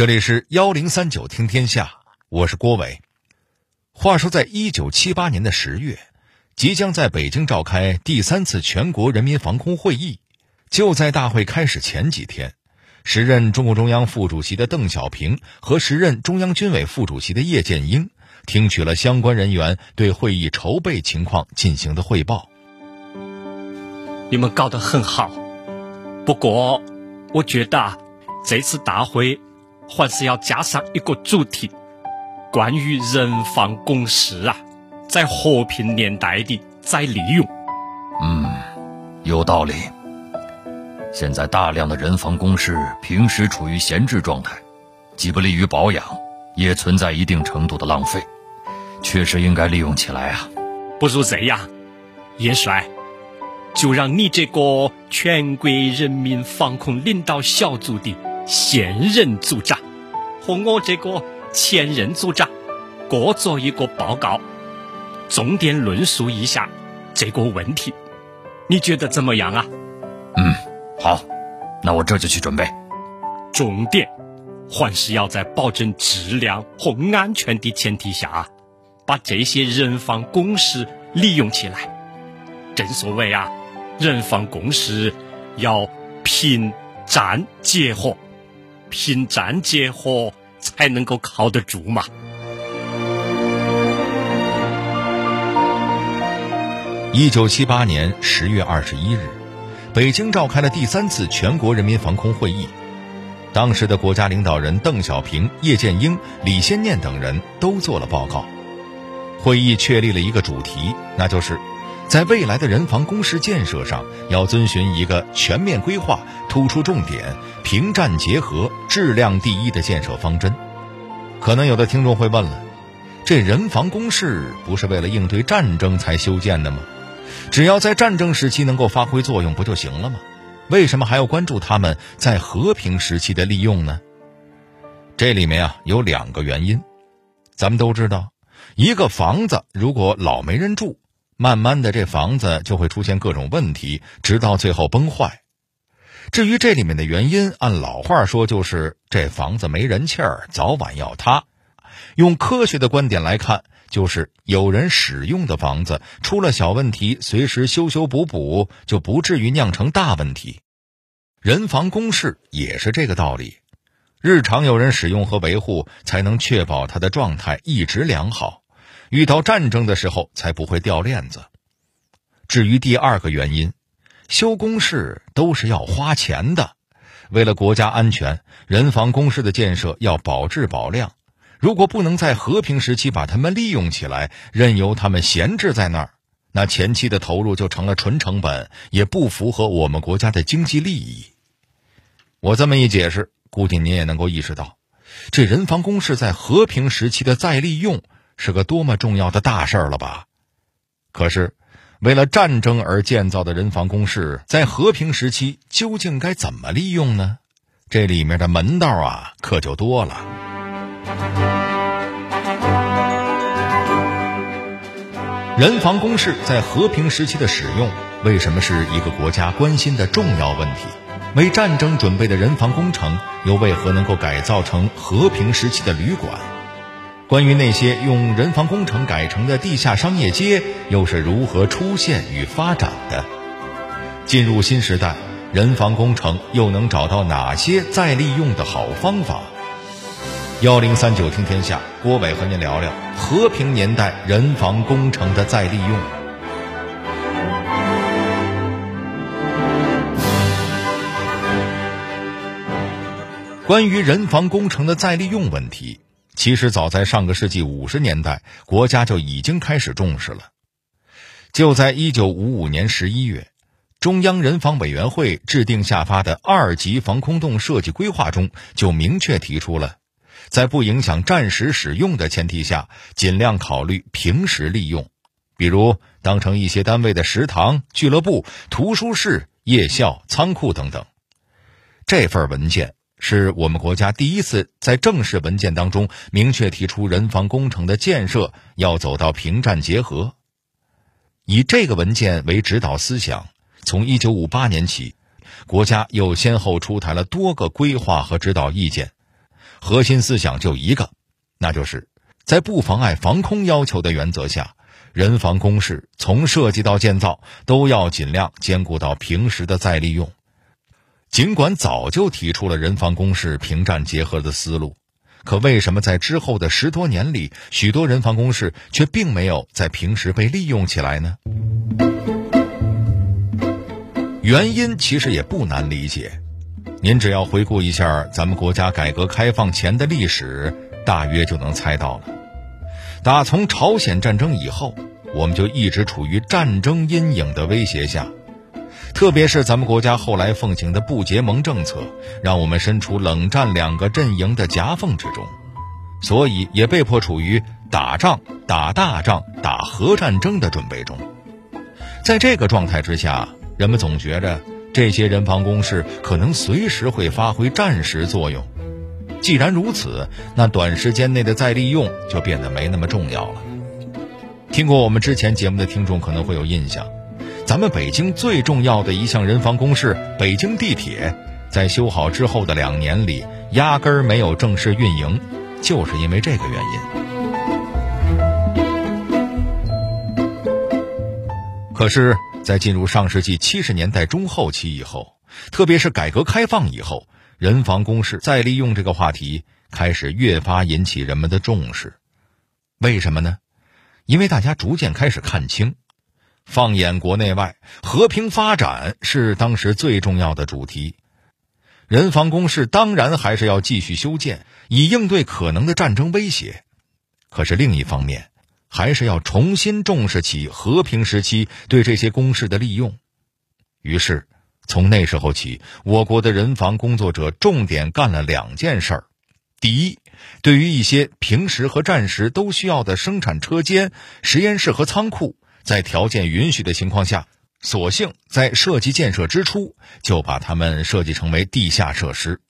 这里是幺零三九听天下，我是郭伟。话说，在一九七八年的十月，即将在北京召开第三次全国人民防空会议。就在大会开始前几天，时任中共中央副主席的邓小平和时任中央军委副主席的叶剑英，听取了相关人员对会议筹备情况进行的汇报。你们搞得很好，不过我觉得这次大会。还是要加上一个主题，关于人防公事啊，在和平年代的再利用。嗯，有道理。现在大量的人防工事平时处于闲置状态，既不利于保养，也存在一定程度的浪费，确实应该利用起来啊。不如这样，叶帅，就让你这个全国人民防控领导小组的。现任组长和我这个前任组长各做一个报告，重点论述一下这个问题，你觉得怎么样啊？嗯，好，那我这就去准备。重点还是要在保证质量和安全的前提下，把这些人防工事利用起来。正所谓啊，人防工事要平战结合。平战结合才能够靠得住嘛。一九七八年十月二十一日，北京召开了第三次全国人民防空会议。当时的国家领导人邓小平、叶剑英、李先念等人都做了报告。会议确立了一个主题，那就是。在未来的人防工事建设上，要遵循一个全面规划、突出重点、平战结合、质量第一的建设方针。可能有的听众会问了：这人防工事不是为了应对战争才修建的吗？只要在战争时期能够发挥作用不就行了吗？为什么还要关注他们在和平时期的利用呢？这里面啊有两个原因。咱们都知道，一个房子如果老没人住。慢慢的，这房子就会出现各种问题，直到最后崩坏。至于这里面的原因，按老话说，就是这房子没人气儿，早晚要塌。用科学的观点来看，就是有人使用的房子出了小问题，随时修修补补，就不至于酿成大问题。人防工事也是这个道理，日常有人使用和维护，才能确保它的状态一直良好。遇到战争的时候才不会掉链子。至于第二个原因，修工事都是要花钱的。为了国家安全，人防工事的建设要保质保量。如果不能在和平时期把它们利用起来，任由它们闲置在那儿，那前期的投入就成了纯成本，也不符合我们国家的经济利益。我这么一解释，估计您也能够意识到，这人防工事在和平时期的再利用。是个多么重要的大事儿了吧？可是，为了战争而建造的人防工事，在和平时期究竟该怎么利用呢？这里面的门道啊，可就多了。人防工事在和平时期的使用，为什么是一个国家关心的重要问题？为战争准备的人防工程，又为何能够改造成和平时期的旅馆？关于那些用人防工程改成的地下商业街，又是如何出现与发展的？进入新时代，人防工程又能找到哪些再利用的好方法？幺零三九听天下，郭伟和您聊聊和平年代人防工程的再利用。关于人防工程的再利用问题。其实早在上个世纪五十年代，国家就已经开始重视了。就在一九五五年十一月，中央人防委员会制定下发的二级防空洞设计规划中，就明确提出了，在不影响战时使用的前提下，尽量考虑平时利用，比如当成一些单位的食堂、俱乐部、图书室、夜校、仓库等等。这份文件。是我们国家第一次在正式文件当中明确提出人防工程的建设要走到平战结合。以这个文件为指导思想，从一九五八年起，国家又先后出台了多个规划和指导意见，核心思想就一个，那就是在不妨碍防空要求的原则下，人防工事从设计到建造都要尽量兼顾到平时的再利用。尽管早就提出了人防工事平战结合的思路。可为什么在之后的十多年里，许多人防工事却并没有在平时被利用起来呢？原因其实也不难理解，您只要回顾一下咱们国家改革开放前的历史，大约就能猜到了。打从朝鲜战争以后，我们就一直处于战争阴影的威胁下。特别是咱们国家后来奉行的不结盟政策，让我们身处冷战两个阵营的夹缝之中，所以也被迫处于打仗、打大仗、打核战争的准备中。在这个状态之下，人们总觉着这些人防工事可能随时会发挥战时作用。既然如此，那短时间内的再利用就变得没那么重要了。听过我们之前节目的听众可能会有印象。咱们北京最重要的一项人防工事——北京地铁，在修好之后的两年里，压根儿没有正式运营，就是因为这个原因。可是，在进入上世纪七十年代中后期以后，特别是改革开放以后，人防工事再利用这个话题开始越发引起人们的重视。为什么呢？因为大家逐渐开始看清。放眼国内外，和平发展是当时最重要的主题。人防工事当然还是要继续修建，以应对可能的战争威胁。可是另一方面，还是要重新重视起和平时期对这些工事的利用。于是，从那时候起，我国的人防工作者重点干了两件事儿：第一，对于一些平时和战时都需要的生产车间、实验室和仓库。在条件允许的情况下，索性在设计建设之初就把它们设计成为地下设施，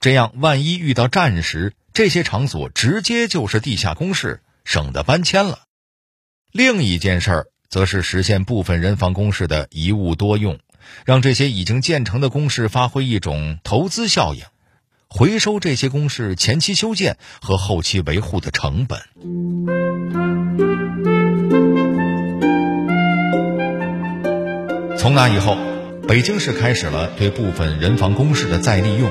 这样万一遇到战时，这些场所直接就是地下工事，省得搬迁了。另一件事儿，则是实现部分人防工事的一物多用，让这些已经建成的工事发挥一种投资效应，回收这些工事前期修建和后期维护的成本。从那以后，北京市开始了对部分人防工事的再利用。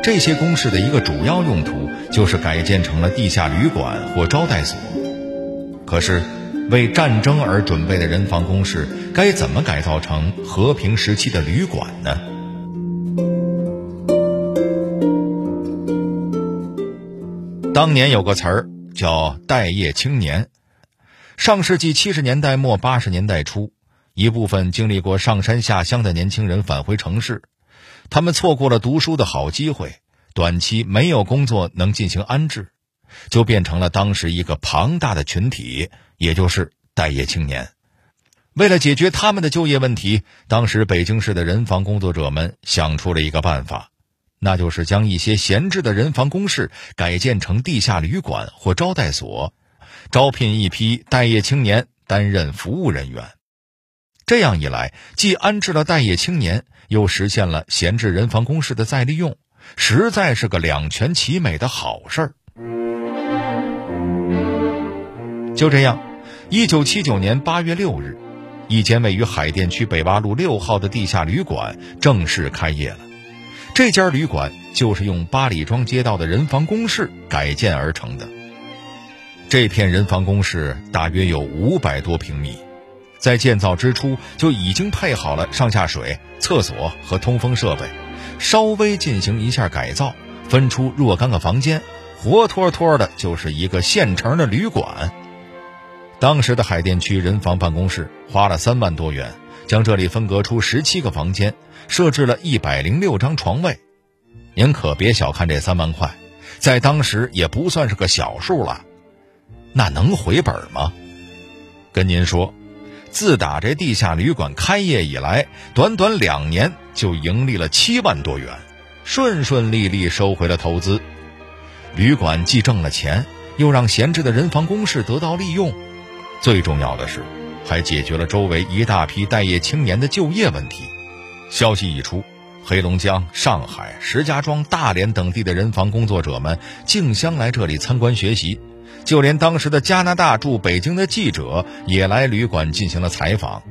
这些工事的一个主要用途就是改建成了地下旅馆或招待所。可是，为战争而准备的人防工事该怎么改造成和平时期的旅馆呢？当年有个词儿叫“待业青年”。上世纪七十年代末八十年代初。一部分经历过上山下乡的年轻人返回城市，他们错过了读书的好机会，短期没有工作能进行安置，就变成了当时一个庞大的群体，也就是待业青年。为了解决他们的就业问题，当时北京市的人防工作者们想出了一个办法，那就是将一些闲置的人防工事改建成地下旅馆或招待所，招聘一批待业青年担任服务人员。这样一来，既安置了待业青年，又实现了闲置人防工事的再利用，实在是个两全其美的好事儿。就这样，一九七九年八月六日，一间位于海淀区北洼路六号的地下旅馆正式开业了。这家旅馆就是用八里庄街道的人防工事改建而成的。这片人防工事大约有五百多平米。在建造之初就已经配好了上下水、厕所和通风设备，稍微进行一下改造，分出若干个房间，活脱脱的就是一个现成的旅馆。当时的海淀区人防办公室花了三万多元，将这里分隔出十七个房间，设置了一百零六张床位。您可别小看这三万块，在当时也不算是个小数了。那能回本吗？跟您说。自打这地下旅馆开业以来，短短两年就盈利了七万多元，顺顺利利收回了投资。旅馆既挣了钱，又让闲置的人防工事得到利用，最重要的是，还解决了周围一大批待业青年的就业问题。消息一出，黑龙江、上海、石家庄、大连等地的人防工作者们竞相来这里参观学习，就连当时的加拿大驻北京的记者也来旅馆进行了采访。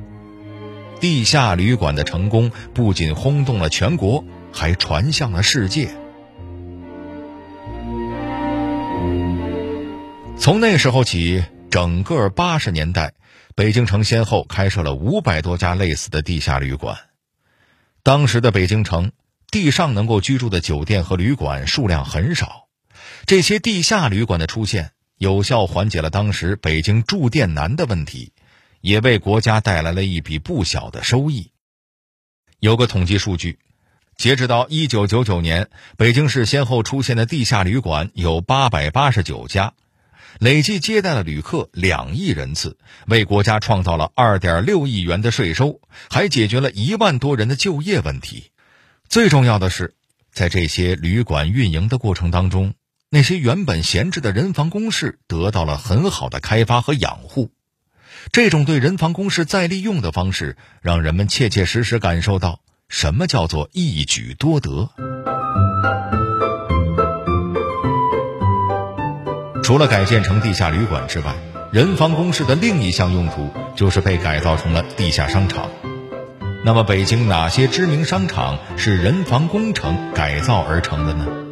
地下旅馆的成功不仅轰动了全国，还传向了世界。从那时候起，整个八十年代，北京城先后开设了五百多家类似的地下旅馆。当时的北京城，地上能够居住的酒店和旅馆数量很少，这些地下旅馆的出现，有效缓解了当时北京住店难的问题，也为国家带来了一笔不小的收益。有个统计数据，截止到一九九九年，北京市先后出现的地下旅馆有八百八十九家。累计接待了旅客两亿人次，为国家创造了二点六亿元的税收，还解决了一万多人的就业问题。最重要的是，在这些旅馆运营的过程当中，那些原本闲置的人防工事得到了很好的开发和养护。这种对人防工事再利用的方式，让人们切切实实感受到什么叫做一举多得。除了改建成地下旅馆之外，人防工事的另一项用途就是被改造成了地下商场。那么，北京哪些知名商场是人防工程改造而成的呢？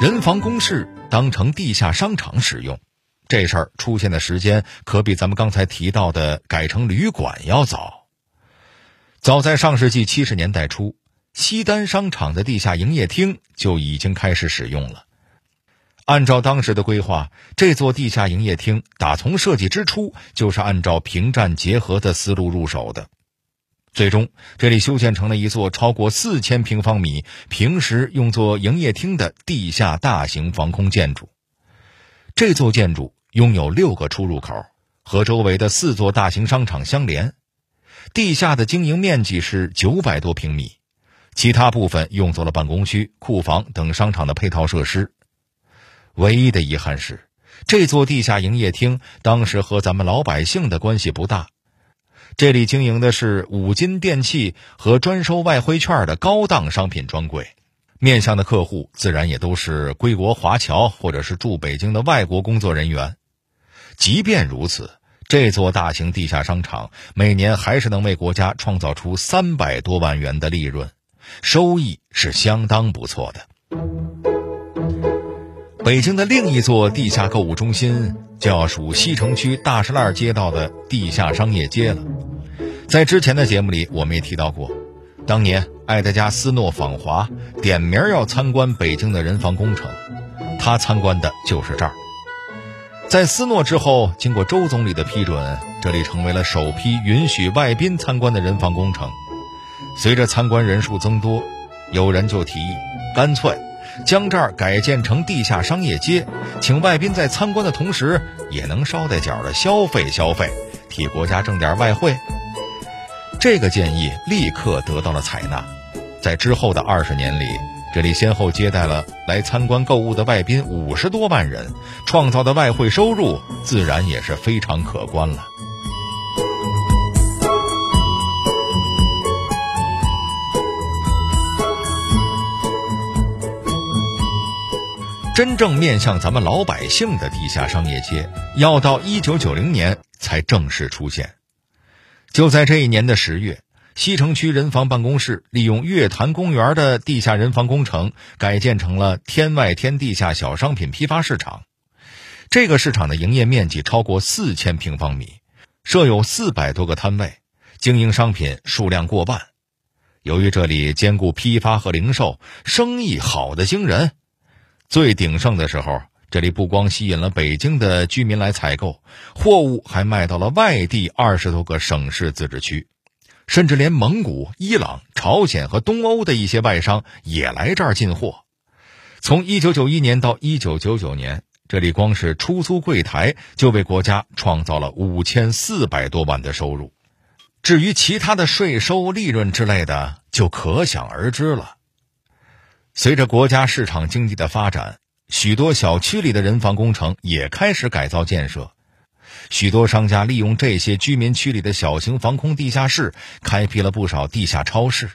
人防工事当成地下商场使用，这事儿出现的时间可比咱们刚才提到的改成旅馆要早。早在上世纪七十年代初。西单商场的地下营业厅就已经开始使用了。按照当时的规划，这座地下营业厅打从设计之初就是按照平战结合的思路入手的。最终，这里修建成了一座超过四千平方米、平时用作营业厅的地下大型防空建筑。这座建筑拥有六个出入口，和周围的四座大型商场相连。地下的经营面积是九百多平米。其他部分用作了办公区、库房等商场的配套设施。唯一的遗憾是，这座地下营业厅当时和咱们老百姓的关系不大。这里经营的是五金电器和专收外汇券的高档商品专柜，面向的客户自然也都是归国华侨或者是住北京的外国工作人员。即便如此，这座大型地下商场每年还是能为国家创造出三百多万元的利润。收益是相当不错的。北京的另一座地下购物中心就要数西城区大石栏街道的地下商业街了。在之前的节目里，我们也提到过，当年爱德加斯诺访华，点名要参观北京的人防工程，他参观的就是这儿。在斯诺之后，经过周总理的批准，这里成为了首批允许外宾参观的人防工程。随着参观人数增多，有人就提议，干脆将这儿改建成地下商业街，请外宾在参观的同时，也能捎带脚的消费消费，替国家挣点外汇。这个建议立刻得到了采纳，在之后的二十年里，这里先后接待了来参观购物的外宾五十多万人，创造的外汇收入自然也是非常可观了。真正面向咱们老百姓的地下商业街，要到一九九零年才正式出现。就在这一年的十月，西城区人防办公室利用月坛公园的地下人防工程，改建成了天外天地下小商品批发市场。这个市场的营业面积超过四千平方米，设有四百多个摊位，经营商品数量过万。由于这里兼顾批发和零售，生意好的惊人。最鼎盛的时候，这里不光吸引了北京的居民来采购，货物还卖到了外地二十多个省市自治区，甚至连蒙古、伊朗、朝鲜和东欧的一些外商也来这儿进货。从一九九一年到一九九九年，这里光是出租柜台就为国家创造了五千四百多万的收入。至于其他的税收、利润之类的，就可想而知了。随着国家市场经济的发展，许多小区里的人防工程也开始改造建设。许多商家利用这些居民区里的小型防空地下室，开辟了不少地下超市。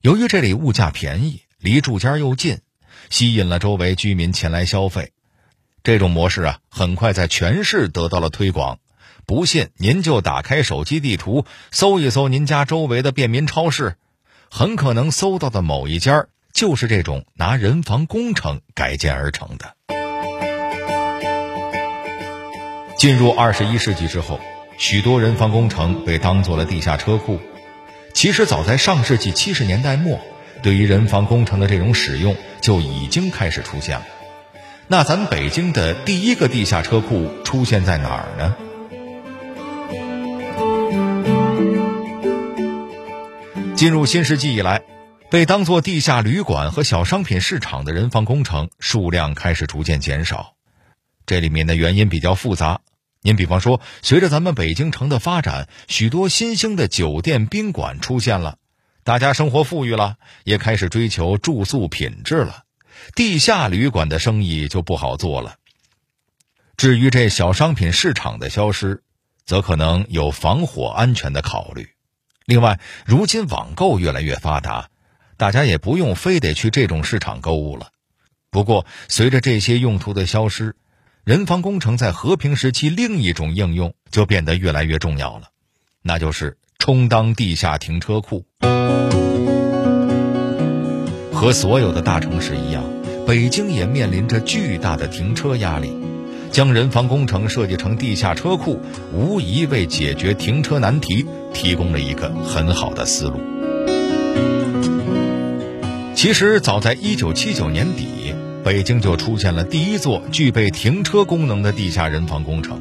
由于这里物价便宜，离住家又近，吸引了周围居民前来消费。这种模式啊，很快在全市得到了推广。不信，您就打开手机地图，搜一搜您家周围的便民超市，很可能搜到的某一家就是这种拿人防工程改建而成的。进入二十一世纪之后，许多人防工程被当做了地下车库。其实早在上世纪七十年代末，对于人防工程的这种使用就已经开始出现了。那咱北京的第一个地下车库出现在哪儿呢？进入新世纪以来，被当作地下旅馆和小商品市场的人防工程数量开始逐渐减少。这里面的原因比较复杂。您比方说，随着咱们北京城的发展，许多新兴的酒店宾馆出现了，大家生活富裕了，也开始追求住宿品质了。地下旅馆的生意就不好做了。至于这小商品市场的消失，则可能有防火安全的考虑。另外，如今网购越来越发达，大家也不用非得去这种市场购物了。不过，随着这些用途的消失，人防工程在和平时期另一种应用就变得越来越重要了，那就是充当地下停车库。和所有的大城市一样，北京也面临着巨大的停车压力。将人防工程设计成地下车库，无疑为解决停车难题提供了一个很好的思路。其实，早在1979年底，北京就出现了第一座具备停车功能的地下人防工程，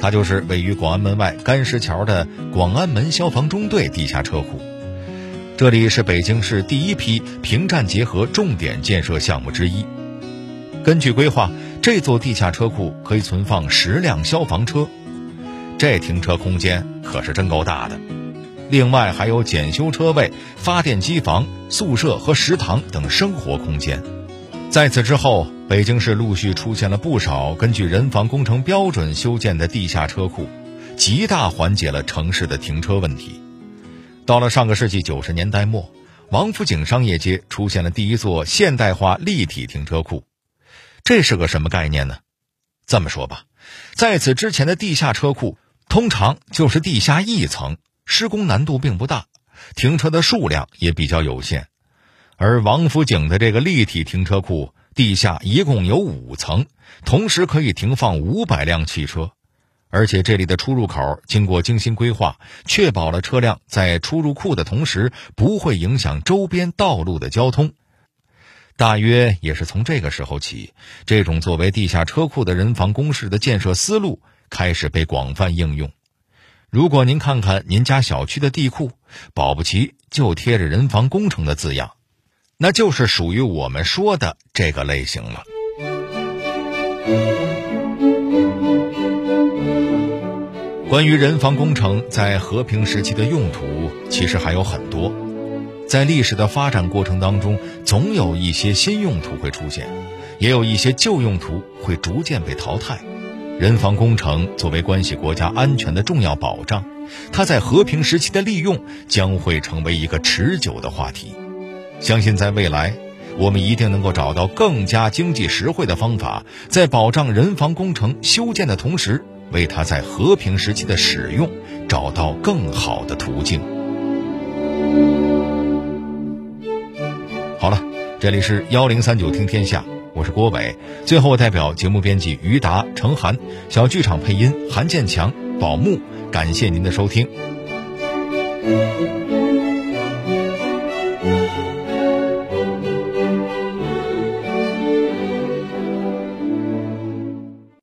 它就是位于广安门外干石桥的广安门消防中队地下车库。这里是北京市第一批平战结合重点建设项目之一。根据规划，这座地下车库可以存放十辆消防车，这停车空间可是真够大的。另外还有检修车位、发电机房、宿舍和食堂等生活空间。在此之后，北京市陆续出现了不少根据人防工程标准修建的地下车库，极大缓解了城市的停车问题。到了上个世纪九十年代末，王府井商业街出现了第一座现代化立体停车库。这是个什么概念呢？这么说吧，在此之前的地下车库通常就是地下一层，施工难度并不大，停车的数量也比较有限。而王府井的这个立体停车库，地下一共有五层，同时可以停放五百辆汽车。而且这里的出入口经过精心规划，确保了车辆在出入库的同时不会影响周边道路的交通。大约也是从这个时候起，这种作为地下车库的人防工事的建设思路开始被广泛应用。如果您看看您家小区的地库，保不齐就贴着“人防工程”的字样，那就是属于我们说的这个类型了。关于人防工程在和平时期的用途，其实还有很多。在历史的发展过程当中，总有一些新用途会出现，也有一些旧用途会逐渐被淘汰。人防工程作为关系国家安全的重要保障，它在和平时期的利用将会成为一个持久的话题。相信在未来，我们一定能够找到更加经济实惠的方法，在保障人防工程修建的同时。为它在和平时期的使用找到更好的途径。好了，这里是幺零三九听天下，我是郭伟。最后，代表节目编辑于达、程涵，小剧场配音韩建强、宝木，感谢您的收听。